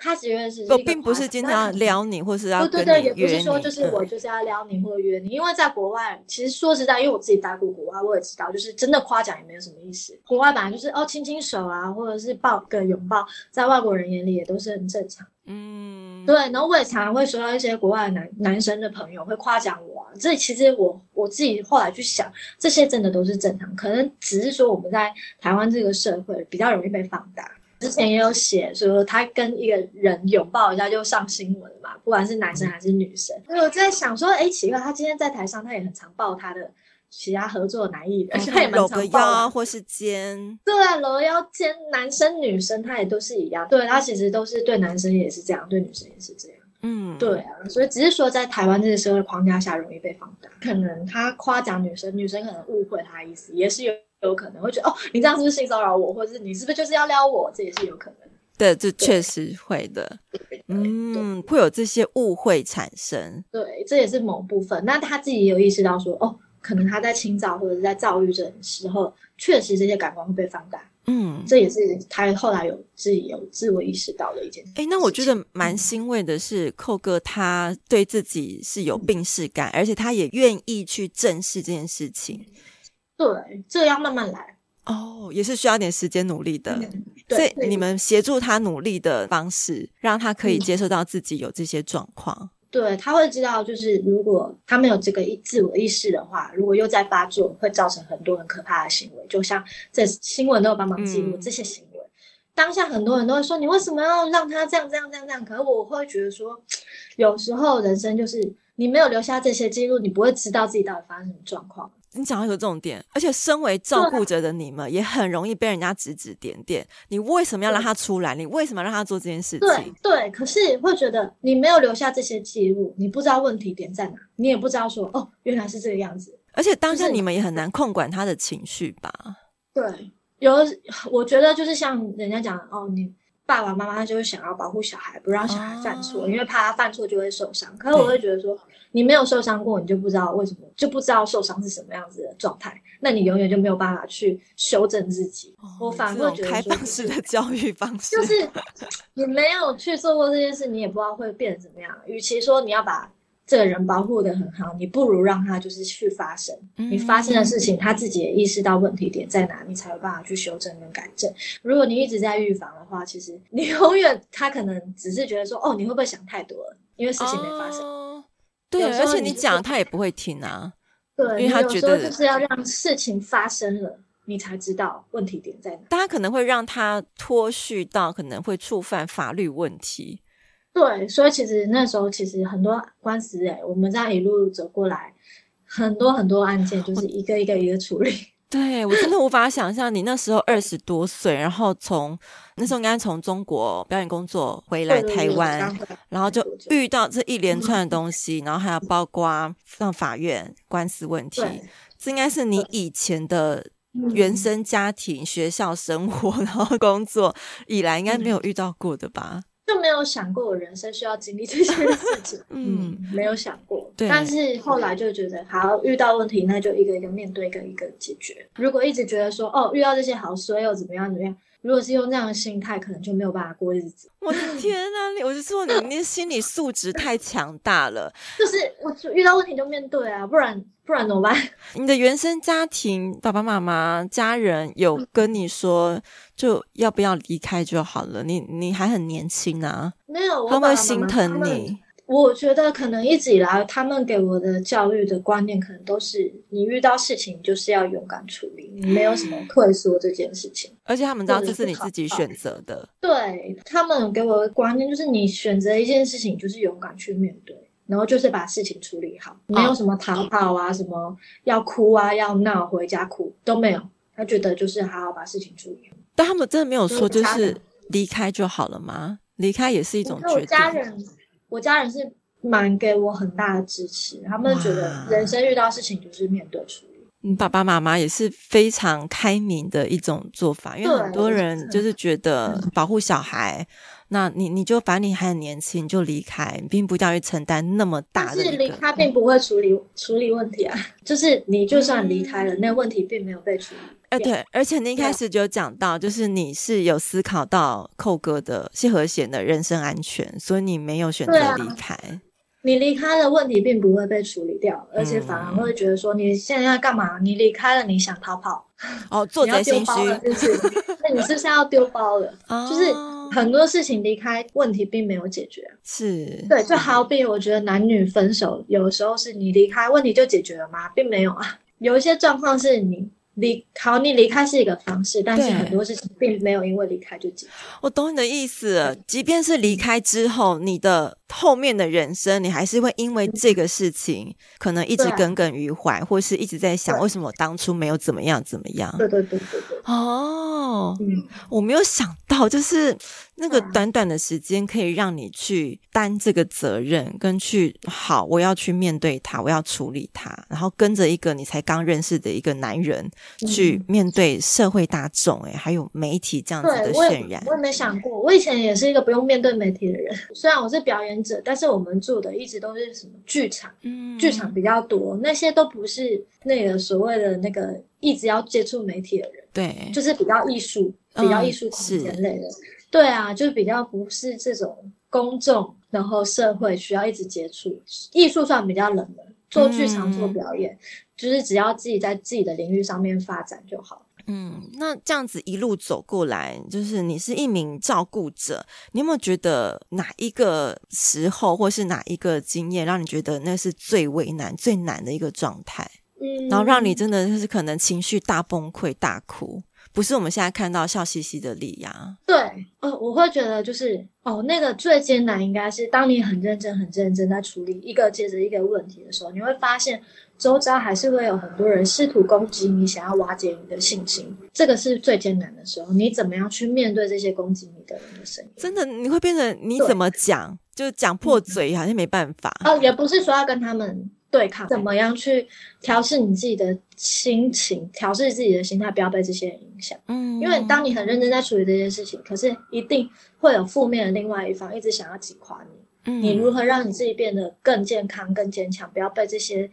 他只觉得是，并不是经常撩你，或是要对对对，也不是说就是我就是要撩你或者约你，因为在国外，其实说实在，因为我自己待过国外，我也知道，就是真的夸奖也没有什么意思。国外本来就是哦，亲亲手啊，或者是抱个拥抱，在外国人眼里也都是很正常。嗯，对，然后我也常常会收到一些国外男男生的朋友会夸奖我啊，这其实我我自己后来去想，这些真的都是正常，可能只是说我们在台湾这个社会比较容易被放大。之前也有写说他跟一个人拥抱一下就上新闻嘛，不管是男生还是女生。所以我在想说，哎，奇怪，他今天在台上，他也很常抱他的。其他合作的男艺人，他也蛮常抱腰或是肩，对啊，搂腰肩，男生女生他也都是一样，对，他其实都是对男生也是这样，对女生也是这样，嗯，对啊，所以只是说在台湾这个社会框架下容易被放大，可能他夸奖女生，女生可能误会他意思，也是有有可能会觉得哦，你这样是不是性骚扰我，或者是你是不是就是要撩我，这也是有可能，对，这确实会的，嗯，会有这些误会产生，对，这也是某部分，那他自己也有意识到说哦。可能他在清躁或者是在躁郁症的时候，确实这些感官会被放大。嗯，这也是他后来有自己有自我意识到的一件事。哎，那我觉得蛮欣慰的是，寇哥他对自己是有病视感，嗯、而且他也愿意去正视这件事情。对，这要慢慢来。哦，也是需要点时间努力的。嗯、对，所以你们协助他努力的方式，让他可以接受到自己有这些状况。对，他会知道，就是如果他没有这个意自我意识的话，如果又在发作，会造成很多很可怕的行为。就像这新闻都有帮忙记录这些行为。嗯、当下很多人都会说：“你为什么要让他这样这样这样这样？”可是我会觉得说，有时候人生就是你没有留下这些记录，你不会知道自己到底发生什么状况。你讲到一个重点，而且身为照顾者的你们，也很容易被人家指指点点。你为什么要让他出来？你为什么要让他做这件事情？对对，可是会觉得你没有留下这些记录，你不知道问题点在哪，你也不知道说哦，原来是这个样子。而且当下你们也很难控管他的情绪吧？对，有我觉得就是像人家讲哦，你。爸爸妈妈就是想要保护小孩，不让小孩犯错，哦、因为怕他犯错就会受伤。可是我会觉得说，你没有受伤过，你就不知道为什么，就不知道受伤是什么样子的状态。那你永远就没有办法去修正自己。哦、我反而会觉得开放式的教育方式，就是你没有去做过这件事，你也不知道会变得怎么样。与其说你要把。这个人保护的很好，你不如让他就是去发生。嗯、你发生的事情，他自己也意识到问题点在哪，你才有办法去修正跟改正。如果你一直在预防的话，其实你永远他可能只是觉得说，哦，你会不会想太多了？因为事情没发生。哦、对，而且你讲他也不会听啊。对，因为他觉得就是要让事情发生了，你才知道问题点在哪。大家可能会让他脱序到可能会触犯法律问题。对，所以其实那时候其实很多官司哎，我们这样一路走过来，很多很多案件就是一个一个一个处理。对，我真的无法想象你那时候二十多岁，然后从那时候应该从中国表演工作回来台湾，然后就遇到这一连串的东西，然后还要包括上法院官司问题，这应该是你以前的原生家庭、学校生活，然后工作以来应该没有遇到过的吧？就没有想过我人生需要经历这些事情，嗯，没有想过。对，但是后来就觉得，好，遇到问题那就一个一个面对，一个一个解决。如果一直觉得说，哦，遇到这些好衰又怎么样怎么样，如果是用这样的心态，可能就没有办法过日子。我的天啊，你我就说你，你心理素质太强大了。就是我遇到问题就面对啊，不然。不然怎么办？你的原生家庭，爸爸妈妈、家人有跟你说，就要不要离开就好了？你你还很年轻啊，没有，他们会心疼你。我觉得可能一直以来，他们给我的教育的观念，可能都是你遇到事情就是要勇敢处理，你没有什么退缩这件事情。而且他们知道这是你自己选择的。对，他们给我的观念就是，你选择一件事情就是勇敢去面对。然后就是把事情处理好，没有什么逃跑啊，什么要哭啊，要闹，回家哭都没有。他觉得就是好好把事情处理好。但他们真的没有说就是离开就好了吗？离开也是一种决定。家人，我家人是蛮给我很大的支持，他们觉得人生遇到事情就是面对处理。你爸爸妈妈也是非常开明的一种做法，因为很多人就是觉得保护小孩。那你你就反正你还很年轻，你就离开，并不要去承担那么大的。但是离开并不会处理、嗯、处理问题啊，就是你就算离开了，嗯、那问题并没有被处理。哎，对，而且你一开始就讲到，就是你是有思考到寇哥的谢和弦的人身安全，所以你没有选择离开。啊、你离开的问题并不会被处理掉，而且反而会觉得说你现在要干嘛？你离开了，你想逃跑？哦，做贼心虚，就 是那你是不是要丢包了？就是。很多事情离开问题并没有解决，是对，就好比我觉得男女分手，有时候是你离开问题就解决了吗？并没有啊，有一些状况是你。离好，你离开是一个方式，但是很多事情并没有因为离开就解决。我懂你的意思，即便是离开之后，你的后面的人生，你还是会因为这个事情，可能一直耿耿于怀，或是一直在想，为什么我当初没有怎么样怎么样？对对对对对。哦，嗯，我没有想到，就是那个短短的时间，可以让你去担这个责任，跟去好，我要去面对他，我要处理他，然后跟着一个你才刚认识的一个男人。去面对社会大众，哎，还有媒体这样子的渲染，我也没想过。我以前也是一个不用面对媒体的人，虽然我是表演者，但是我们做的一直都是什么剧场，嗯，剧场比较多，那些都不是那个所谓的那个一直要接触媒体的人，对，就是比较艺术、比较艺术空间类的，嗯、对啊，就是比较不是这种公众，然后社会需要一直接触，艺术算比较冷门，做剧场、做表演。嗯就是只要自己在自己的领域上面发展就好。嗯，那这样子一路走过来，就是你是一名照顾者，你有没有觉得哪一个时候或是哪一个经验，让你觉得那是最为难、最难的一个状态？嗯，然后让你真的就是可能情绪大崩溃、大哭。不是我们现在看到笑嘻嘻的李亚。对，哦，我会觉得就是哦，那个最艰难应该是当你很认真、很认真在处理一个接着一个问题的时候，你会发现周遭还是会有很多人试图攻击你，想要瓦解你的信心。这个是最艰难的时候，你怎么样去面对这些攻击你的人的声音？真的，你会变成你怎么讲，就讲破嘴，好像没办法。哦、嗯，也不是说要跟他们对抗，怎么样去调试你自己的心情，调试自己的心态，不要被这些人影响。嗯，因为当你很认真在处理这件事情，可是一定会有负面的另外一方一直想要击垮你。嗯，你如何让你自己变得更健康、更坚强，不要被这些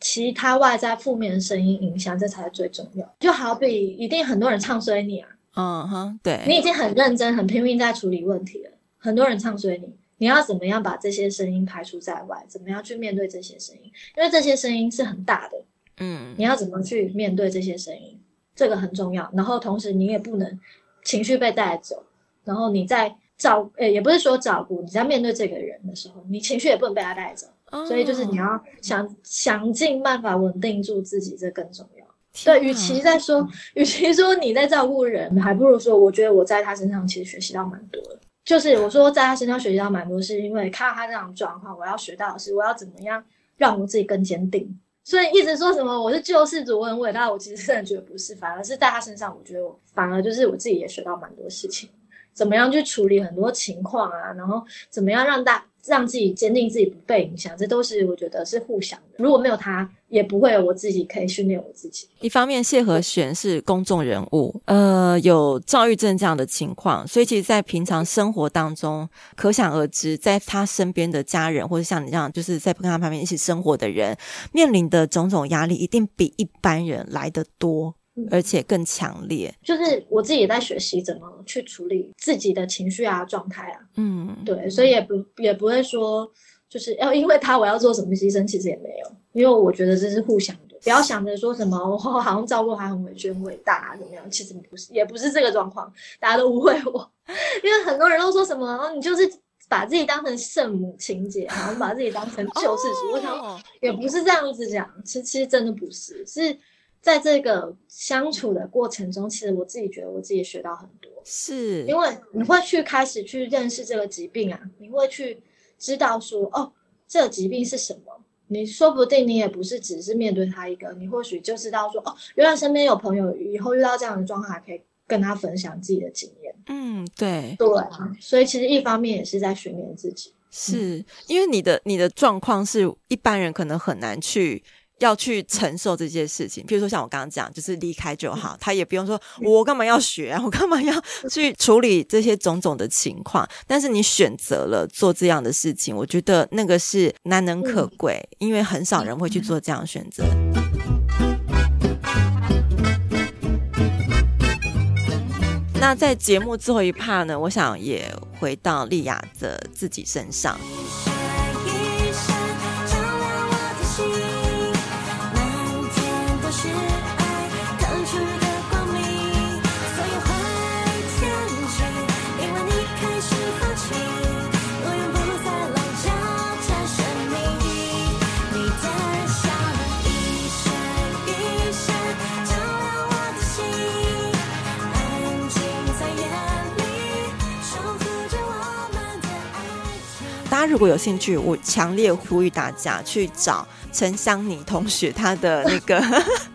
其他外在负面的声音影响，这才是最重要。就好比一定很多人唱衰你啊，嗯哼，对，你已经很认真、很拼命在处理问题了，很多人唱衰你，你要怎么样把这些声音排除在外？怎么样去面对这些声音？因为这些声音是很大的，嗯，你要怎么去面对这些声音？这个很重要。然后同时你也不能情绪被带走，然后你在。照诶、欸，也不是说照顾你在面对这个人的时候，你情绪也不能被他带走，oh. 所以就是你要想想尽办法稳定住自己，这更重要。对，与其在说，与其说你在照顾人，还不如说，我觉得我在他身上其实学习到蛮多的。就是我说在他身上学习到蛮多，是因为看到他这样状况，我要学到的是我要怎么样让我自己更坚定。所以一直说什么我是救世主，我很伟大，我其实真的觉得不是，反而是在他身上，我觉得我反而就是我自己也学到蛮多事情。怎么样去处理很多情况啊？然后怎么样让大让自己坚定自己不被影响？这都是我觉得是互相的。如果没有他，也不会有我自己可以训练我自己。一方面，谢和弦是公众人物，呃，有躁郁症这样的情况，所以其实，在平常生活当中，可想而知，在他身边的家人，或者像你这样，就是在跟他旁边一起生活的人，面临的种种压力，一定比一般人来得多。而且更强烈，就是我自己也在学习怎么去处理自己的情绪啊、状态啊。嗯，对，所以也不也不会说，就是要因为他我要做什么牺牲，其实也没有，因为我觉得这是互相的，不要想着说什么我好像照顾他很委屈、很伟大啊怎么样，其实不是，也不是这个状况，大家都误会我，因为很多人都说什么，你就是把自己当成圣母情节，然后把自己当成救世主，我想也不是这样子讲，其实其实真的不是，是。在这个相处的过程中，其实我自己觉得我自己也学到很多，是因为你会去开始去认识这个疾病啊，你会去知道说，哦，这个疾病是什么？你说不定你也不是只是面对他一个，你或许就知道说，哦，原来身边有朋友以后遇到这样的状况，还可以跟他分享自己的经验。嗯，对，对，啊所以其实一方面也是在训练自己，是因为你的你的状况是一般人可能很难去。要去承受这些事情，譬如说像我刚刚讲，就是离开就好，他也不用说我干嘛要学啊，我干嘛要去处理这些种种的情况。但是你选择了做这样的事情，我觉得那个是难能可贵，因为很少人会去做这样的选择。那在节目最后一 part 呢，我想也回到莉亚的自己身上。如果有兴趣，我强烈呼吁大家去找陈香妮同学，她的那个，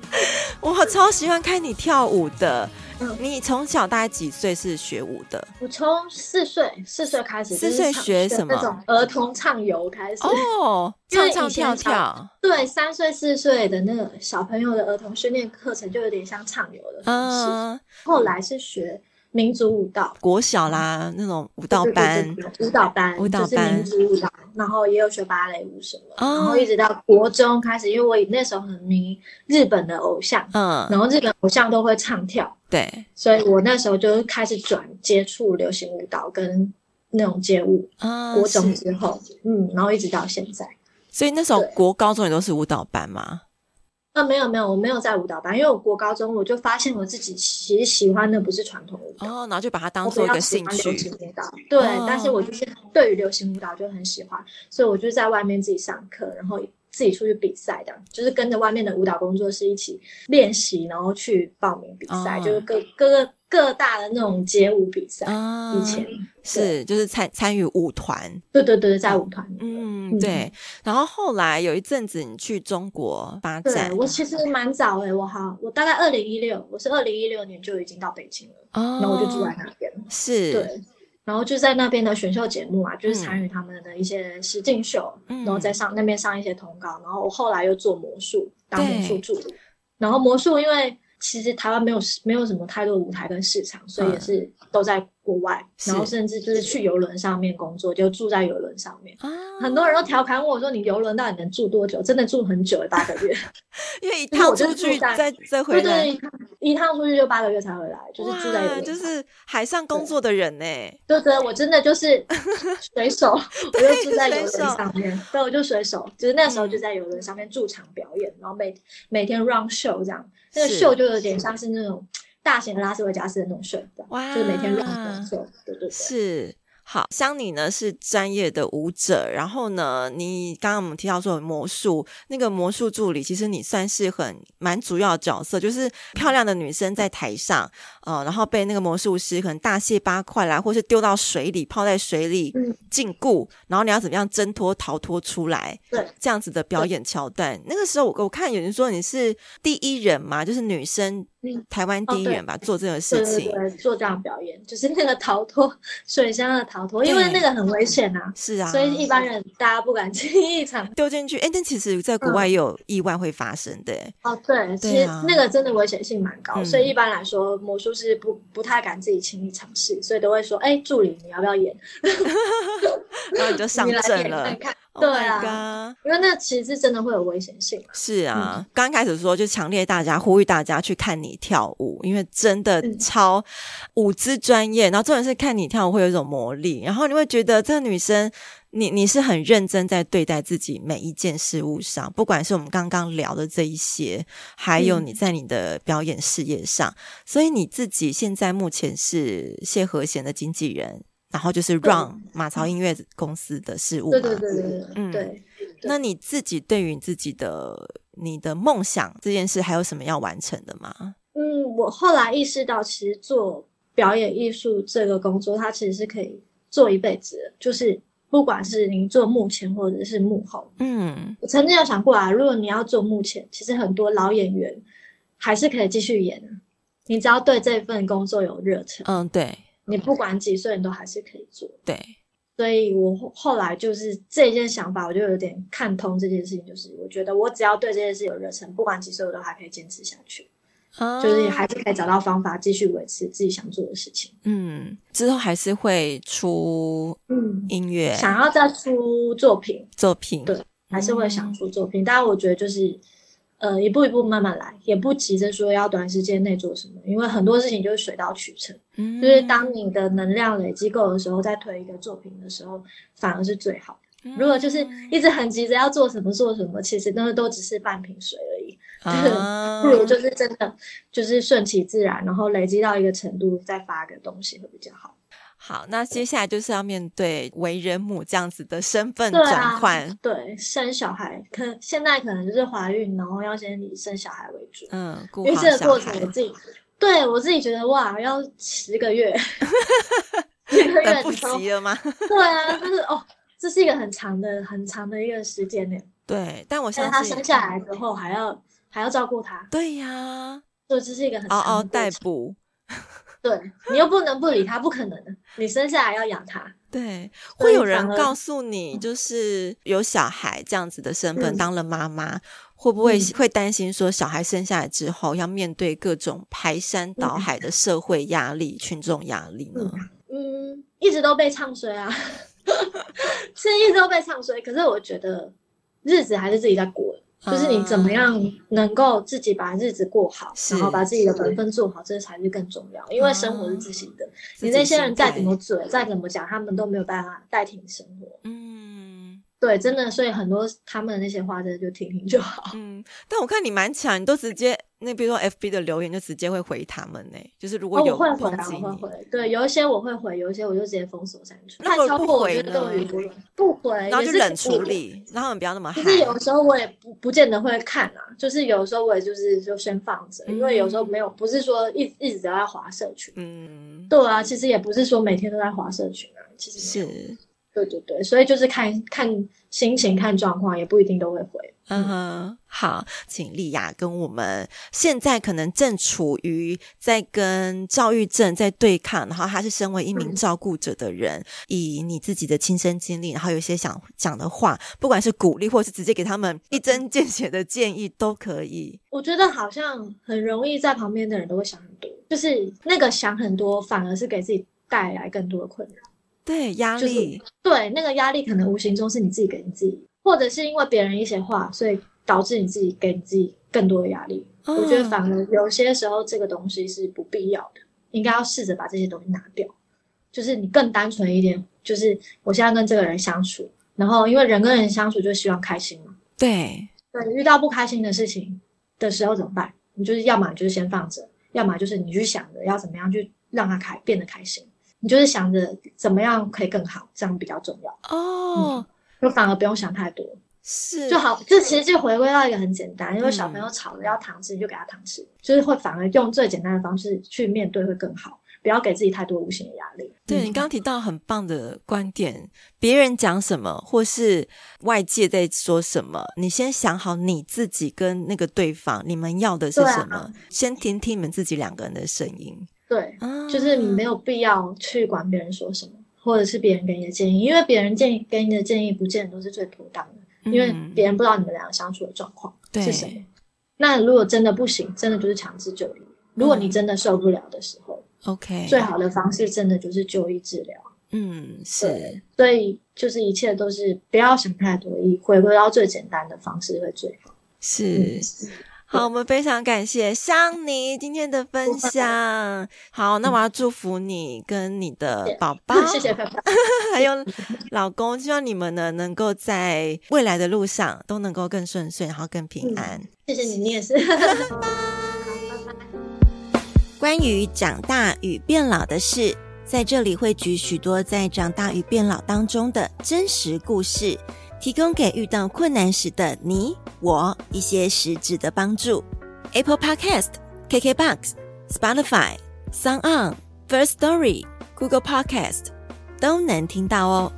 我超喜欢看你跳舞的。你从小大概几岁是学舞的？我从四岁，四岁开始，四岁学什么？那种儿童唱游开始哦，唱唱跳跳。对，三岁四岁的那个小朋友的儿童训练课程就有点像唱游的方式。嗯，后来是学。民族舞蹈，国小啦，那种舞蹈班，对对对对，舞蹈班，舞蹈班，就是民族舞蹈，然后也有学芭蕾舞什么，哦、然后一直到国中开始，因为我那时候很迷日本的偶像，嗯，然后日本偶像都会唱跳，对，所以我那时候就开始转接触流行舞蹈跟那种街舞，国中之后，嗯，然后一直到现在，所以那时候国高中也都是舞蹈班吗？啊，没有没有，我没有在舞蹈班，因为我国高中我就发现我自己其实喜欢的不是传统舞蹈，哦，然后就把它当做一个兴趣。流行舞蹈，对，哦、但是我就是对于流行舞蹈就很喜欢，所以我就在外面自己上课，然后自己出去比赛的，就是跟着外面的舞蹈工作室一起练习，然后去报名比赛，哦、就是各各个各大的那种街舞比赛，啊、以前是就是参参与舞团，对对对，在舞团，嗯，对。然后后来有一阵子你去中国发展，对我其实蛮早诶、欸，我好，我大概二零一六，我是二零一六年就已经到北京了，哦、然后我就住在那边，是，对。然后就在那边的选秀节目啊，就是参与他们的一些实境秀，嗯、然后在上那边上一些通告。然后我后来又做魔术，当魔术助理。然后魔术因为。其实台湾没有没有什么太多的舞台跟市场，所以也是都在国外，嗯、然后甚至就是去游轮上面工作，就住在游轮上面。啊、很多人都调侃我说：“你游轮到底能住多久？”真的住很久，八个月。因为一趟出去再再回来，对对，一趟出去就八个月才回来，就是住在游轮，就是海上工作的人呢。对对，我真的就是 水手，我就住在游轮上面。对，我就水手，就是那时候就在游轮上面驻场表演，嗯、然后每每天 run show 这样。那个秀就有点像是那种大型的拉斯维加斯的那种秀，哇，就是每天乱演秀，对对对，是。好，像你呢是专业的舞者，然后呢，你刚刚我们提到说魔术那个魔术助理，其实你算是很蛮主要的角色，就是漂亮的女生在台上，呃，然后被那个魔术师可能大卸八块啦，或是丢到水里泡在水里禁锢，然后你要怎么样挣脱逃脱出来？对，这样子的表演桥段。那个时候我我看有人说你是第一人嘛，就是女生。台湾第一人吧，做这个事情，做这样表演，就是那个逃脱水箱的逃脱，因为那个很危险啊，是啊，所以一般人大家不敢轻易尝丢进去。哎，但其实，在国外也有意外会发生的。哦，对，其实那个真的危险性蛮高，所以一般来说，魔术师不不太敢自己轻易尝试，所以都会说，哎，助理你要不要演？然后你就上 阵了。对啊，因为那其实是真的会有危险性。是啊，刚开始说就强烈大家呼吁大家去看你跳舞，因为真的超舞姿专业。然后重点是看你跳舞会有一种魔力，然后你会觉得这个女生，你你是很认真在对待自己每一件事物上，不管是我们刚刚聊的这一些，还有你在你的表演事业上。所以你自己现在目前是谢和弦的经纪人。然后就是 run 马槽音乐公司的事务嘛，对对对对，嗯，对。那你自己对于自己的你的梦想这件事，还有什么要完成的吗？嗯，我后来意识到，其实做表演艺术这个工作，它其实是可以做一辈子的。就是不管是您做幕前或者是幕后，嗯，我曾经有想过啊，如果你要做幕前，其实很多老演员还是可以继续演，你只要对这份工作有热忱，嗯，对。你不管几岁，你都还是可以做。对，所以我后来就是这一件想法，我就有点看通这件事情。就是我觉得我只要对这件事有热忱，不管几岁，我都还可以坚持下去。啊，就是还是可以找到方法继续维持自己想做的事情。嗯，之后还是会出嗯音乐，想要再出作品，作品对，还是会想出作品。嗯，但我觉得就是。呃，一步一步慢慢来，也不急着说要短时间内做什么，因为很多事情就是水到渠成。嗯，就是当你的能量累积够的时候，再推一个作品的时候，反而是最好的。嗯，如果就是一直很急着要做什么做什么，其实那都只是半瓶水而已。啊，不如就是真的就是顺其自然，然后累积到一个程度，再发个东西会比较好。好，那接下来就是要面对为人母这样子的身份转换。对，啊，对，生小孩，可现在可能就是怀孕，然后要先以生小孩为主。嗯，因为这个过程我自己，对我自己觉得哇，要十个月，十个月不急了吗？对啊，就是哦，这是一个很长的、很长的一个时间呢。对，但我相信他生下来之后还要还要照顾他。对呀，所以这是一个很嗷嗷待哺。对，你又不能不理他，不可能的。你生下来要养他。对，会有人告诉你，就是有小孩这样子的身份，嗯、当了妈妈，会不会、嗯、会担心说，小孩生下来之后要面对各种排山倒海的社会压力、嗯、群众压力呢？嗯，一直都被唱衰啊，是一直都被唱衰。可是我觉得日子还是自己在过。就是你怎么样能够自己把日子过好，然后把自己的本分做好，这才是更重要。因为生活是自己的，你那些人再怎么嘴，再怎么讲，他们都没有办法代替你生活。嗯，对，真的，所以很多他们的那些话，真的就听听就好。嗯，但我看你蛮强，你都直接那比如说 FB 的留言就直接会回他们呢？就是如果有抨击你，哦、我会回，我会回，对，有一些我会回，有一些我就直接封锁删除。那如果不回呢？不回，然后就冷处理，让他们不要那么。其实有时候我也不不见得会看啊，就是有时候我也就是就先放着，嗯、因为有时候没有不是说一一直都在划社群，嗯，对啊，其实也不是说每天都在划社群啊，其实是。对对对，所以就是看看心情、看状况，也不一定都会回。嗯哼，好，请丽雅跟我们现在可能正处于在跟躁郁症在对抗，然后他是身为一名照顾者的人，嗯、以你自己的亲身经历，然后有一些想讲的话，不管是鼓励或是直接给他们一针见血的建议都可以。我觉得好像很容易在旁边的人都会想很多，就是那个想很多，反而是给自己带来更多的困扰。对，压力，就是，对，那个压力可能无形中是你自己给你自己，或者是因为别人一些话，所以导致你自己给你自己更多的压力。哦、我觉得反而有些时候这个东西是不必要的，应该要试着把这些东西拿掉。就是你更单纯一点，就是我现在跟这个人相处，然后因为人跟人相处就希望开心嘛。对，对，遇到不开心的事情的时候怎么办？你就是要么你就是先放着，要么就是你去想着要怎么样去让他开变得开心。你就是想着怎么样可以更好，这样比较重要哦。嗯，就反而不用想太多，是就好。这其实就回归到一个很简单，因为小朋友吵着要糖吃，你就给他糖吃，就是会反而用最简单的方式去面对会更好，不要给自己太多无形的压力。对，你刚刚提到很棒的观点，别人讲什么或是外界在说什么，你先想好你自己跟那个对方，你们要的是什么，啊，先听听你们自己两个人的声音。对，就是你没有必要去管别人说什么，或者是别人给你的建议，因为别人建议给你的建议不见得都是最妥当的，因为别人不知道你们两个相处的状况是什么。对那如果真的不行，真的就是强制就医。如果你真的受不了的时候，OK，最好的方式真的就是就医治疗。嗯，是。所以就是一切都是不要想太多，以回归到最简单的方式会最好。是。嗯好，我们非常感谢香妮今天的分享。好，那我要祝福你跟你的宝宝，谢谢爸爸，还有老公，希望你们呢能够在未来的路上都能够更顺遂，然后更平安。谢谢你，你也是。关于长大与变老的事，在这里会举许多在长大与变老当中的真实故事。提供给遇到困难时的你我一些实质的帮助。Apple Podcast、KKBox、Spotify、SoundOn、First Story、Google Podcast 都能听到哦。